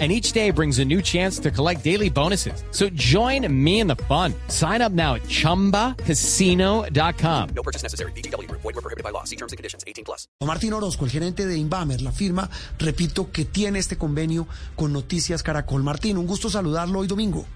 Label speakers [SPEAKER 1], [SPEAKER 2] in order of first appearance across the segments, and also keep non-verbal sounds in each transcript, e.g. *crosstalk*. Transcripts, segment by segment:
[SPEAKER 1] and each day brings a new chance to collect daily bonuses. So join me in the fun. Sign up now at ChumbaCasino.com.
[SPEAKER 2] No purchase necessary. BGW. Void were prohibited by law. See terms and conditions. 18 plus.
[SPEAKER 3] Martín Orozco, el gerente de Inbamer, la firma, repito, que tiene este convenio con Noticias Caracol. Martín, un gusto saludarlo hoy domingo.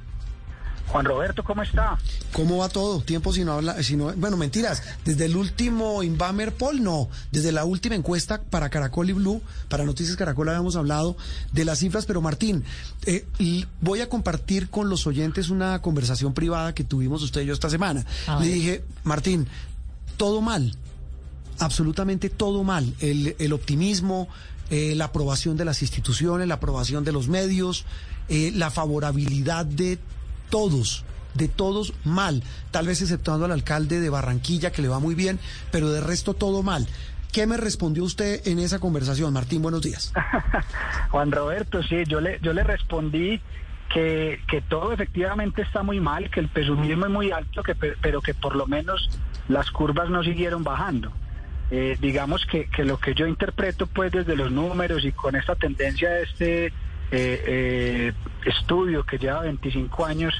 [SPEAKER 4] Juan Roberto, ¿cómo está?
[SPEAKER 3] ¿Cómo va todo? Tiempo sin hablar, sino, bueno, mentiras, desde el último Inbamer Poll, no, desde la última encuesta para Caracol y Blue, para Noticias Caracol habíamos hablado de las cifras, pero Martín, eh, voy a compartir con los oyentes una conversación privada que tuvimos usted y yo esta semana. Le dije, Martín, todo mal, absolutamente todo mal, el, el optimismo, eh, la aprobación de las instituciones, la aprobación de los medios, eh, la favorabilidad de todos, de todos mal, tal vez exceptuando al alcalde de Barranquilla que le va muy bien, pero de resto todo mal. ¿Qué me respondió usted en esa conversación? Martín, buenos días. *laughs*
[SPEAKER 4] Juan Roberto, sí, yo le, yo le respondí que, que todo efectivamente está muy mal, que el pesumismo es muy alto, que, pero que por lo menos las curvas no siguieron bajando. Eh, digamos que, que lo que yo interpreto pues desde los números y con esta tendencia de este eh, eh, estudio que lleva 25 años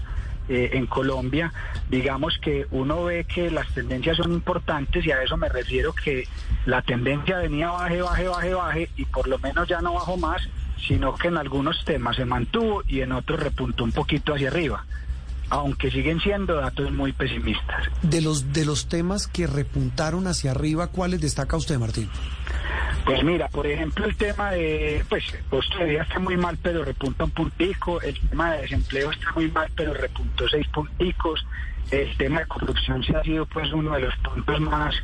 [SPEAKER 4] eh, en Colombia, digamos que uno ve que las tendencias son importantes y a eso me refiero que la tendencia venía baje, baje, baje, baje y por lo menos ya no bajó más, sino que en algunos temas se mantuvo y en otros repuntó un poquito hacia arriba aunque siguen siendo datos muy pesimistas.
[SPEAKER 3] De los de los temas que repuntaron hacia arriba, ¿cuáles destaca usted, Martín?
[SPEAKER 4] Pues mira, por ejemplo, el tema de, pues, costo de vida está muy mal, pero repunta un puntico, el tema de desempleo está muy mal, pero repuntó seis punticos, el tema de corrupción sí ha sido pues uno de los puntos más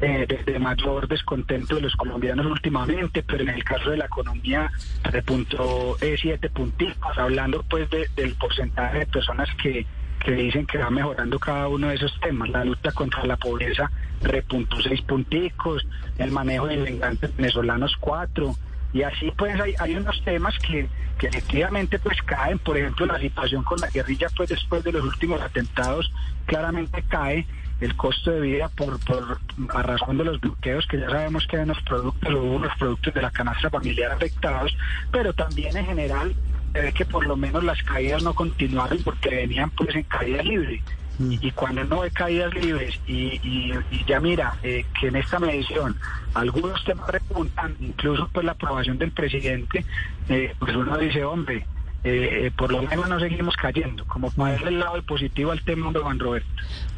[SPEAKER 4] eh, de, mayor descontento de los colombianos últimamente, pero en el caso de la economía repuntó eh, siete punticos, hablando pues del porcentaje de personas que, que dicen que va mejorando cada uno de esos temas. La lucha contra la pobreza repuntó seis punticos, el manejo de inmigrantes venezolanos cuatro, y así pues hay, hay unos temas que, que efectivamente pues caen, por ejemplo la situación con la guerrilla pues después de los últimos atentados claramente cae, el costo de vida por, por a razón de los bloqueos que ya sabemos que hay unos productos o unos productos de la canasta familiar afectados, pero también en general se ve que por lo menos las caídas no continuaron porque venían pues en caída libre. Mm. Y cuando no hay caídas libres y, y, ya mira eh, que en esta medición algunos temas repuntan, incluso pues la aprobación del presidente, eh, pues uno dice, hombre, eh, eh, por lo menos no seguimos cayendo, como para darle el lado positivo al tema de Juan Roberto.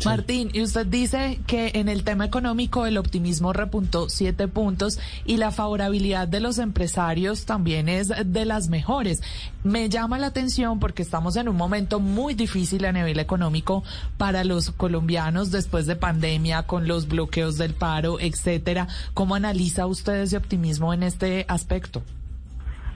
[SPEAKER 5] Martín, y usted dice que en el tema económico el optimismo repuntó siete puntos y la favorabilidad de los empresarios también es de las mejores. Me llama la atención porque estamos en un momento muy difícil a nivel económico para los colombianos después de pandemia, con los bloqueos del paro, etcétera. ¿Cómo analiza usted ese optimismo en este aspecto?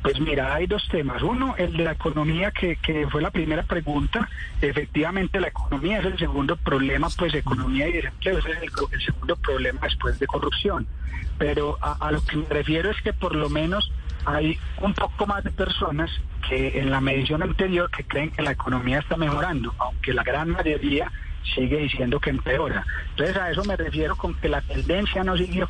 [SPEAKER 4] Pues mira, hay dos temas. Uno, el de la economía, que, fue la primera pregunta. Efectivamente, la economía es el segundo problema, pues economía y desempleo es el, segundo problema después de corrupción. Pero a, lo que me refiero es que por lo menos hay un poco más de personas que en la medición anterior que creen que la economía está mejorando, aunque la gran mayoría sigue diciendo que empeora. Entonces a eso me refiero con que la tendencia no siguió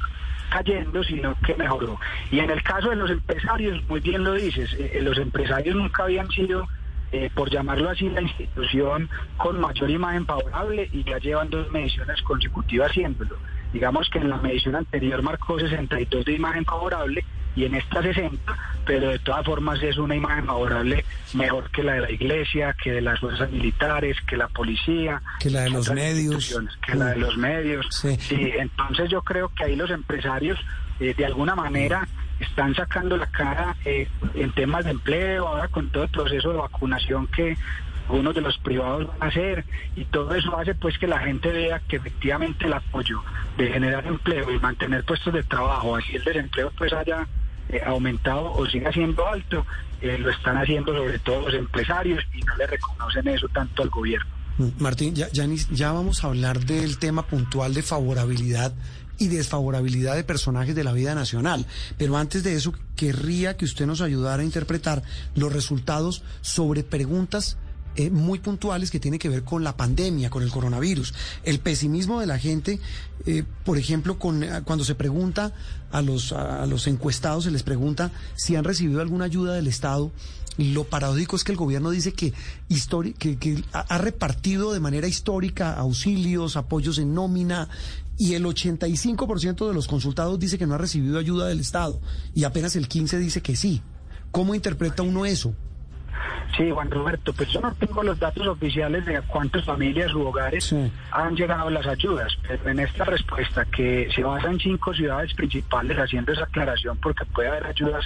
[SPEAKER 4] cayendo, sino que mejoró. Y en el caso de los empresarios, muy bien lo dices, eh, eh, los empresarios nunca habían sido, eh, por llamarlo así, la institución con mayor imagen favorable y ya llevan dos mediciones consecutivas haciéndolo. Digamos que en la medición anterior marcó 62 de imagen favorable y en esta 60, pero de todas formas es una imagen favorable mejor que la de la iglesia, que de las fuerzas militares, que la policía,
[SPEAKER 3] que la de los medios,
[SPEAKER 4] que la de los medios. Sí. entonces yo creo que ahí los empresarios eh, de alguna manera están sacando la cara eh, en temas de empleo, ahora con todo el proceso de vacunación que algunos de los privados van a hacer y todo eso hace pues que la gente vea que efectivamente el apoyo de generar empleo y mantener puestos de trabajo, así el desempleo pues haya eh, aumentado o siga siendo alto, eh, lo están haciendo sobre todo los empresarios y no le reconocen eso tanto al gobierno.
[SPEAKER 3] Mm, Martín, ya, ya, ya vamos a hablar del tema puntual de favorabilidad y desfavorabilidad de personajes de la vida nacional. Pero antes de eso, querría que usted nos ayudara a interpretar los resultados sobre preguntas eh, muy puntuales que tienen que ver con la pandemia, con el coronavirus. El pesimismo de la gente, eh, por ejemplo, con, eh, cuando se pregunta a los, a los encuestados, se les pregunta si han recibido alguna ayuda del Estado. Lo paradójico es que el gobierno dice que, que, que ha ha repartido de manera histórica auxilios, apoyos en nómina, y el 85% de los consultados dice que no ha recibido ayuda del Estado, y apenas el 15% dice que sí. ¿Cómo interpreta uno eso?
[SPEAKER 4] Sí, Juan Roberto, pues yo no tengo los datos oficiales de cuántas familias u hogares
[SPEAKER 3] Sí.
[SPEAKER 4] han llegado las ayudas, pero en esta respuesta que se basa en cinco ciudades principales, haciendo esa aclaración porque puede haber ayudas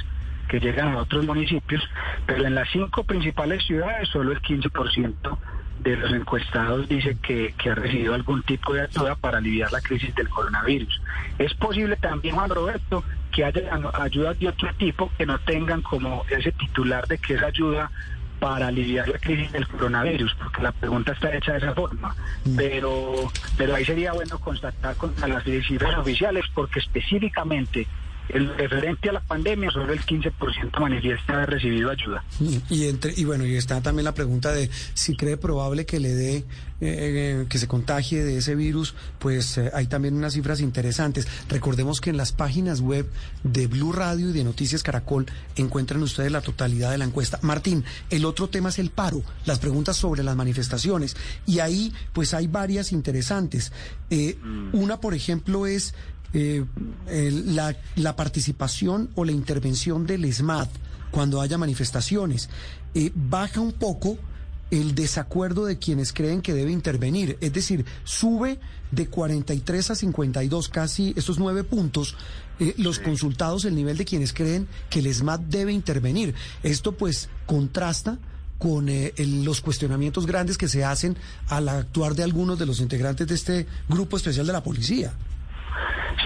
[SPEAKER 4] que llegan a otros municipios, pero en las cinco principales ciudades solo el 15% de los encuestados dice que, que ha recibido algún tipo de ayuda para aliviar la crisis del coronavirus. Es posible también, Juan Roberto, que haya ayudas de otro tipo que no tengan como ese titular de que es ayuda para aliviar la crisis del coronavirus, porque la pregunta está hecha de esa forma. Pero, pero ahí sería bueno constatar contra las cifras oficiales, porque específicamente el referente a la pandemia, solo el 15% manifiesta haber recibido ayuda.
[SPEAKER 3] Y, entre, y bueno, y está también la pregunta de si cree probable que le dé, eh, eh, que se contagie de ese virus, pues eh, hay también unas cifras interesantes. Recordemos que en las páginas web de Blue Radio y de Noticias Caracol encuentran ustedes la totalidad de la encuesta. Martín, el otro tema es el paro, las preguntas sobre las manifestaciones. Y ahí, pues hay varias interesantes. Eh, Una, por ejemplo, es eh, el- la, la participación o la intervención del SMAT cuando haya manifestaciones. Eh, baja un poco el desacuerdo de quienes creen que debe intervenir. Es decir, sube de 43 a 52, casi estos nueve puntos, eh, los consultados, el nivel de quienes creen que el SMAT debe intervenir. Esto pues contrasta con eh, el- los cuestionamientos grandes que se hacen al actuar de algunos de los integrantes de este grupo especial de la policía.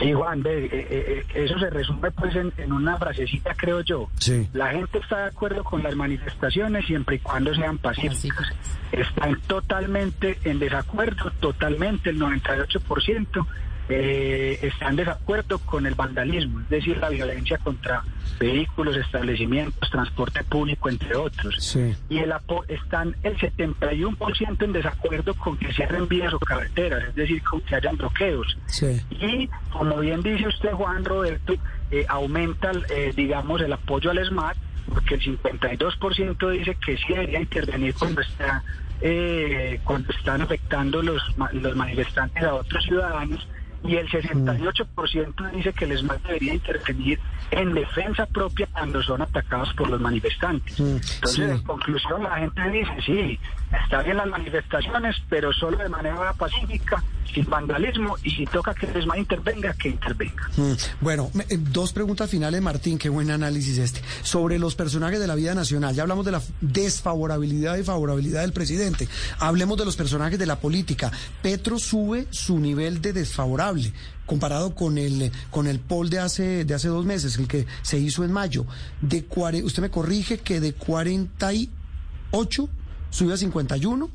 [SPEAKER 4] Sí, Juan, ve, eh, eh, eh, eso se resume pues en, en una frasecita, creo yo.
[SPEAKER 3] Sí.
[SPEAKER 4] La gente está de acuerdo con las manifestaciones siempre y cuando sean pacíficas. Están totalmente en desacuerdo, totalmente, el 98%. Eh, está en desacuerdo con el vandalismo, es decir, la violencia contra vehículos, establecimientos, transporte público, entre otros.
[SPEAKER 3] Sí.
[SPEAKER 4] Y el están el 71% en desacuerdo con que cierren vías o carreteras, es decir, con que hayan bloqueos.
[SPEAKER 3] Sí.
[SPEAKER 4] Y como bien dice usted, Juan Roberto, eh, aumenta, eh, digamos, el apoyo al SMAT, porque el 52% dice que sí debería intervenir cuando está eh, cuando están afectando los, los manifestantes a otros ciudadanos y el 68% dice que el SMAT debería intervenir en defensa propia cuando son atacados por los manifestantes.
[SPEAKER 3] Mm,
[SPEAKER 4] Entonces,
[SPEAKER 3] sí.
[SPEAKER 4] en conclusión, la gente dice, sí, está bien las manifestaciones, pero solo de manera pacífica, sin vandalismo, y si toca que el SMAT intervenga, que intervenga.
[SPEAKER 3] Mm, Bueno, eh, dos preguntas finales, Martín, qué buen análisis este. Sobre los personajes de la vida nacional, ya hablamos de la desfavorabilidad y favorabilidad del presidente. Hablemos de los personajes de la política. Petro sube su nivel de desfavorable comparado con el con el poll de hace de hace dos meses, el que se hizo en mayo. De cuare- usted me corrige que de 48 sube a 51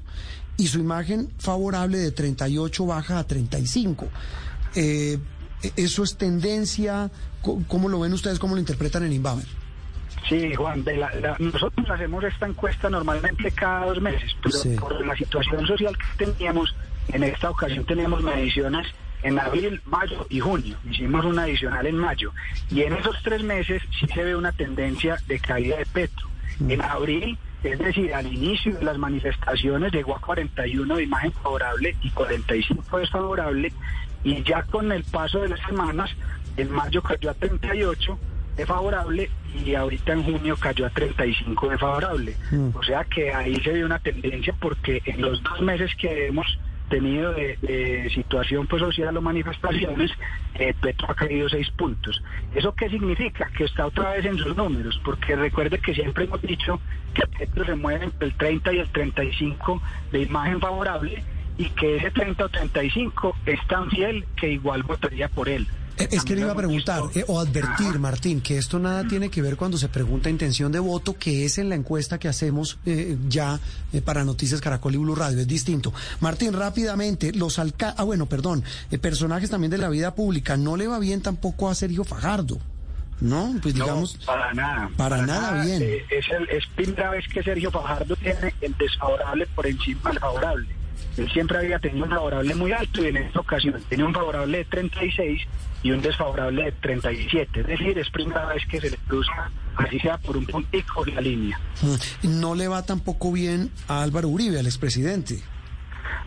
[SPEAKER 3] y su imagen favorable de 38 baja a 35. Eh, ¿Eso es tendencia? ¿Cómo lo ven ustedes? ¿Cómo lo interpretan en Inbamer?
[SPEAKER 4] Sí, Juan, de la- la- nosotros hacemos esta encuesta normalmente cada dos meses, pero
[SPEAKER 3] Sí.
[SPEAKER 4] por la situación social que teníamos, en esta ocasión teníamos mediciones en abril, mayo y junio. Hicimos una adicional en mayo. Y en esos tres meses sí se ve una tendencia de caída de Petro. En abril, es decir, al inicio de las manifestaciones llegó a 41 de imagen favorable y 45 desfavorable. Y ya con el paso de las semanas, en mayo cayó a 38 de favorable y ahorita en junio cayó a 35 de favorable.
[SPEAKER 3] Mm.
[SPEAKER 4] O sea que ahí se ve una tendencia porque en los dos meses que hemos tenido de, de situación pues, social o manifestaciones, eh, Petro ha caído seis puntos. ¿Eso qué significa? Que está otra vez en sus números, porque recuerde que siempre hemos dicho que Petro se mueve entre el 30 y el 35 de imagen favorable y que ese 30 o 35 es tan fiel que igual votaría por él.
[SPEAKER 3] Eh, Es que le iba a preguntar eh, o advertir, Martín, que esto nada tiene que ver cuando se pregunta intención de voto, que es en la encuesta que hacemos eh, ya eh, para Noticias Caracol y Blue Radio. Es distinto. Martín, rápidamente, los alca ah, bueno, perdón, personajes también de la vida pública. No le va bien tampoco a Sergio Fajardo. No, pues digamos.
[SPEAKER 4] No, para nada.
[SPEAKER 3] Para nada bien.
[SPEAKER 4] Es, el, es primera vez que Sergio Fajardo tiene el desfavorable por encima del favorable. Él siempre había tenido un favorable muy alto y en esta ocasión tiene un favorable de 36 y un desfavorable de 37. Es decir, es primera vez que se le cruza, así sea por un puntico la línea.
[SPEAKER 3] Mm, No le va tampoco bien a Álvaro Uribe, al expresidente.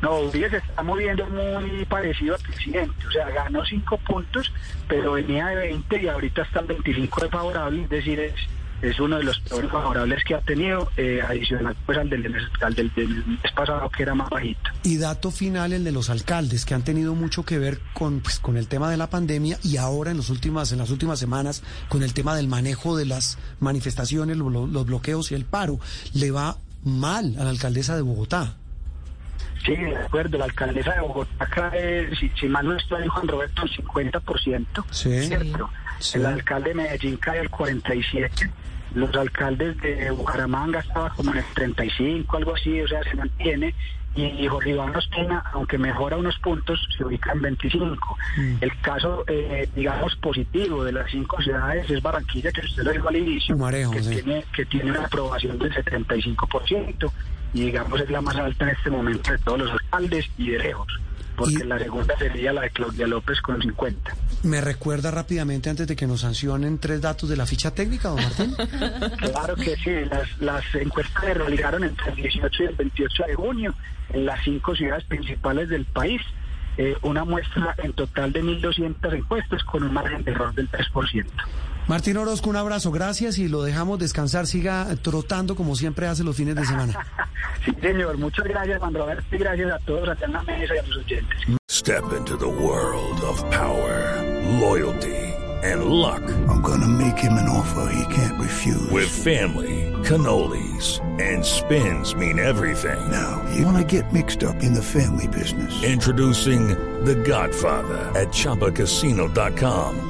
[SPEAKER 4] No, Uribe se está moviendo muy parecido al presidente. O sea, ganó 5 puntos, pero venía de 20 y ahorita está en 25 de favorable. Es decir, es, es uno de los peores favorables que ha tenido, eh, adicional pues al del, al del, del mes pasado que era más bajito.
[SPEAKER 3] Y dato final, el de los alcaldes, que han tenido mucho que ver con, pues, con el tema de la pandemia y ahora en, los últimas, en las últimas semanas con el tema del manejo de las manifestaciones, lo- lo- los bloqueos y el paro. Le va mal a la alcaldesa de Bogotá.
[SPEAKER 4] Sí, de acuerdo. La alcaldesa de Bogotá cae, si, si mal no estoy, Juan Roberto, el 50%.
[SPEAKER 3] Sí.
[SPEAKER 4] ¿cierto?
[SPEAKER 3] Sí.
[SPEAKER 4] El alcalde de Medellín cae el 47%. Los alcaldes de Bucaramanga estaban como en el 35, algo así, o sea, se mantiene. Y Jorge Iván Ospina, aunque mejora unos puntos, se ubica en 25.
[SPEAKER 3] Mm.
[SPEAKER 4] El caso, eh, digamos, positivo de las cinco ciudades es Barranquilla, que usted lo dijo al inicio, que,
[SPEAKER 3] sí.
[SPEAKER 4] tiene, que tiene una aprobación del 75%, y digamos es la más alta en este momento de todos los alcaldes y de lejos, porque
[SPEAKER 3] Y-
[SPEAKER 4] la segunda sería la de Claudia López con 50.
[SPEAKER 3] ¿Me recuerda rápidamente antes de que nos sancionen tres datos de la ficha técnica, don Martín? *laughs*
[SPEAKER 4] Claro que sí, las, las encuestas se realizaron entre el 18 y el 28 de junio en las cinco ciudades principales del país. Eh, una muestra en total de 1.200 encuestas con un margen de error del 3%.
[SPEAKER 3] Martín Orozco, un abrazo, gracias y lo dejamos descansar. Siga trotando como siempre hace los fines de semana. *laughs*
[SPEAKER 4] Sí, señor, muchas gracias, Juan Roberto, y gracias a todos allá en la mesa y a los oyentes.
[SPEAKER 6] Step into the world of power, loyalty, and luck.
[SPEAKER 7] I'm gonna make him an offer he can't refuse.
[SPEAKER 6] With family, cannolis, and spins mean everything.
[SPEAKER 7] now, you wanna get mixed up in the family business.
[SPEAKER 6] Introducing The Godfather at ChumbaCasino.com.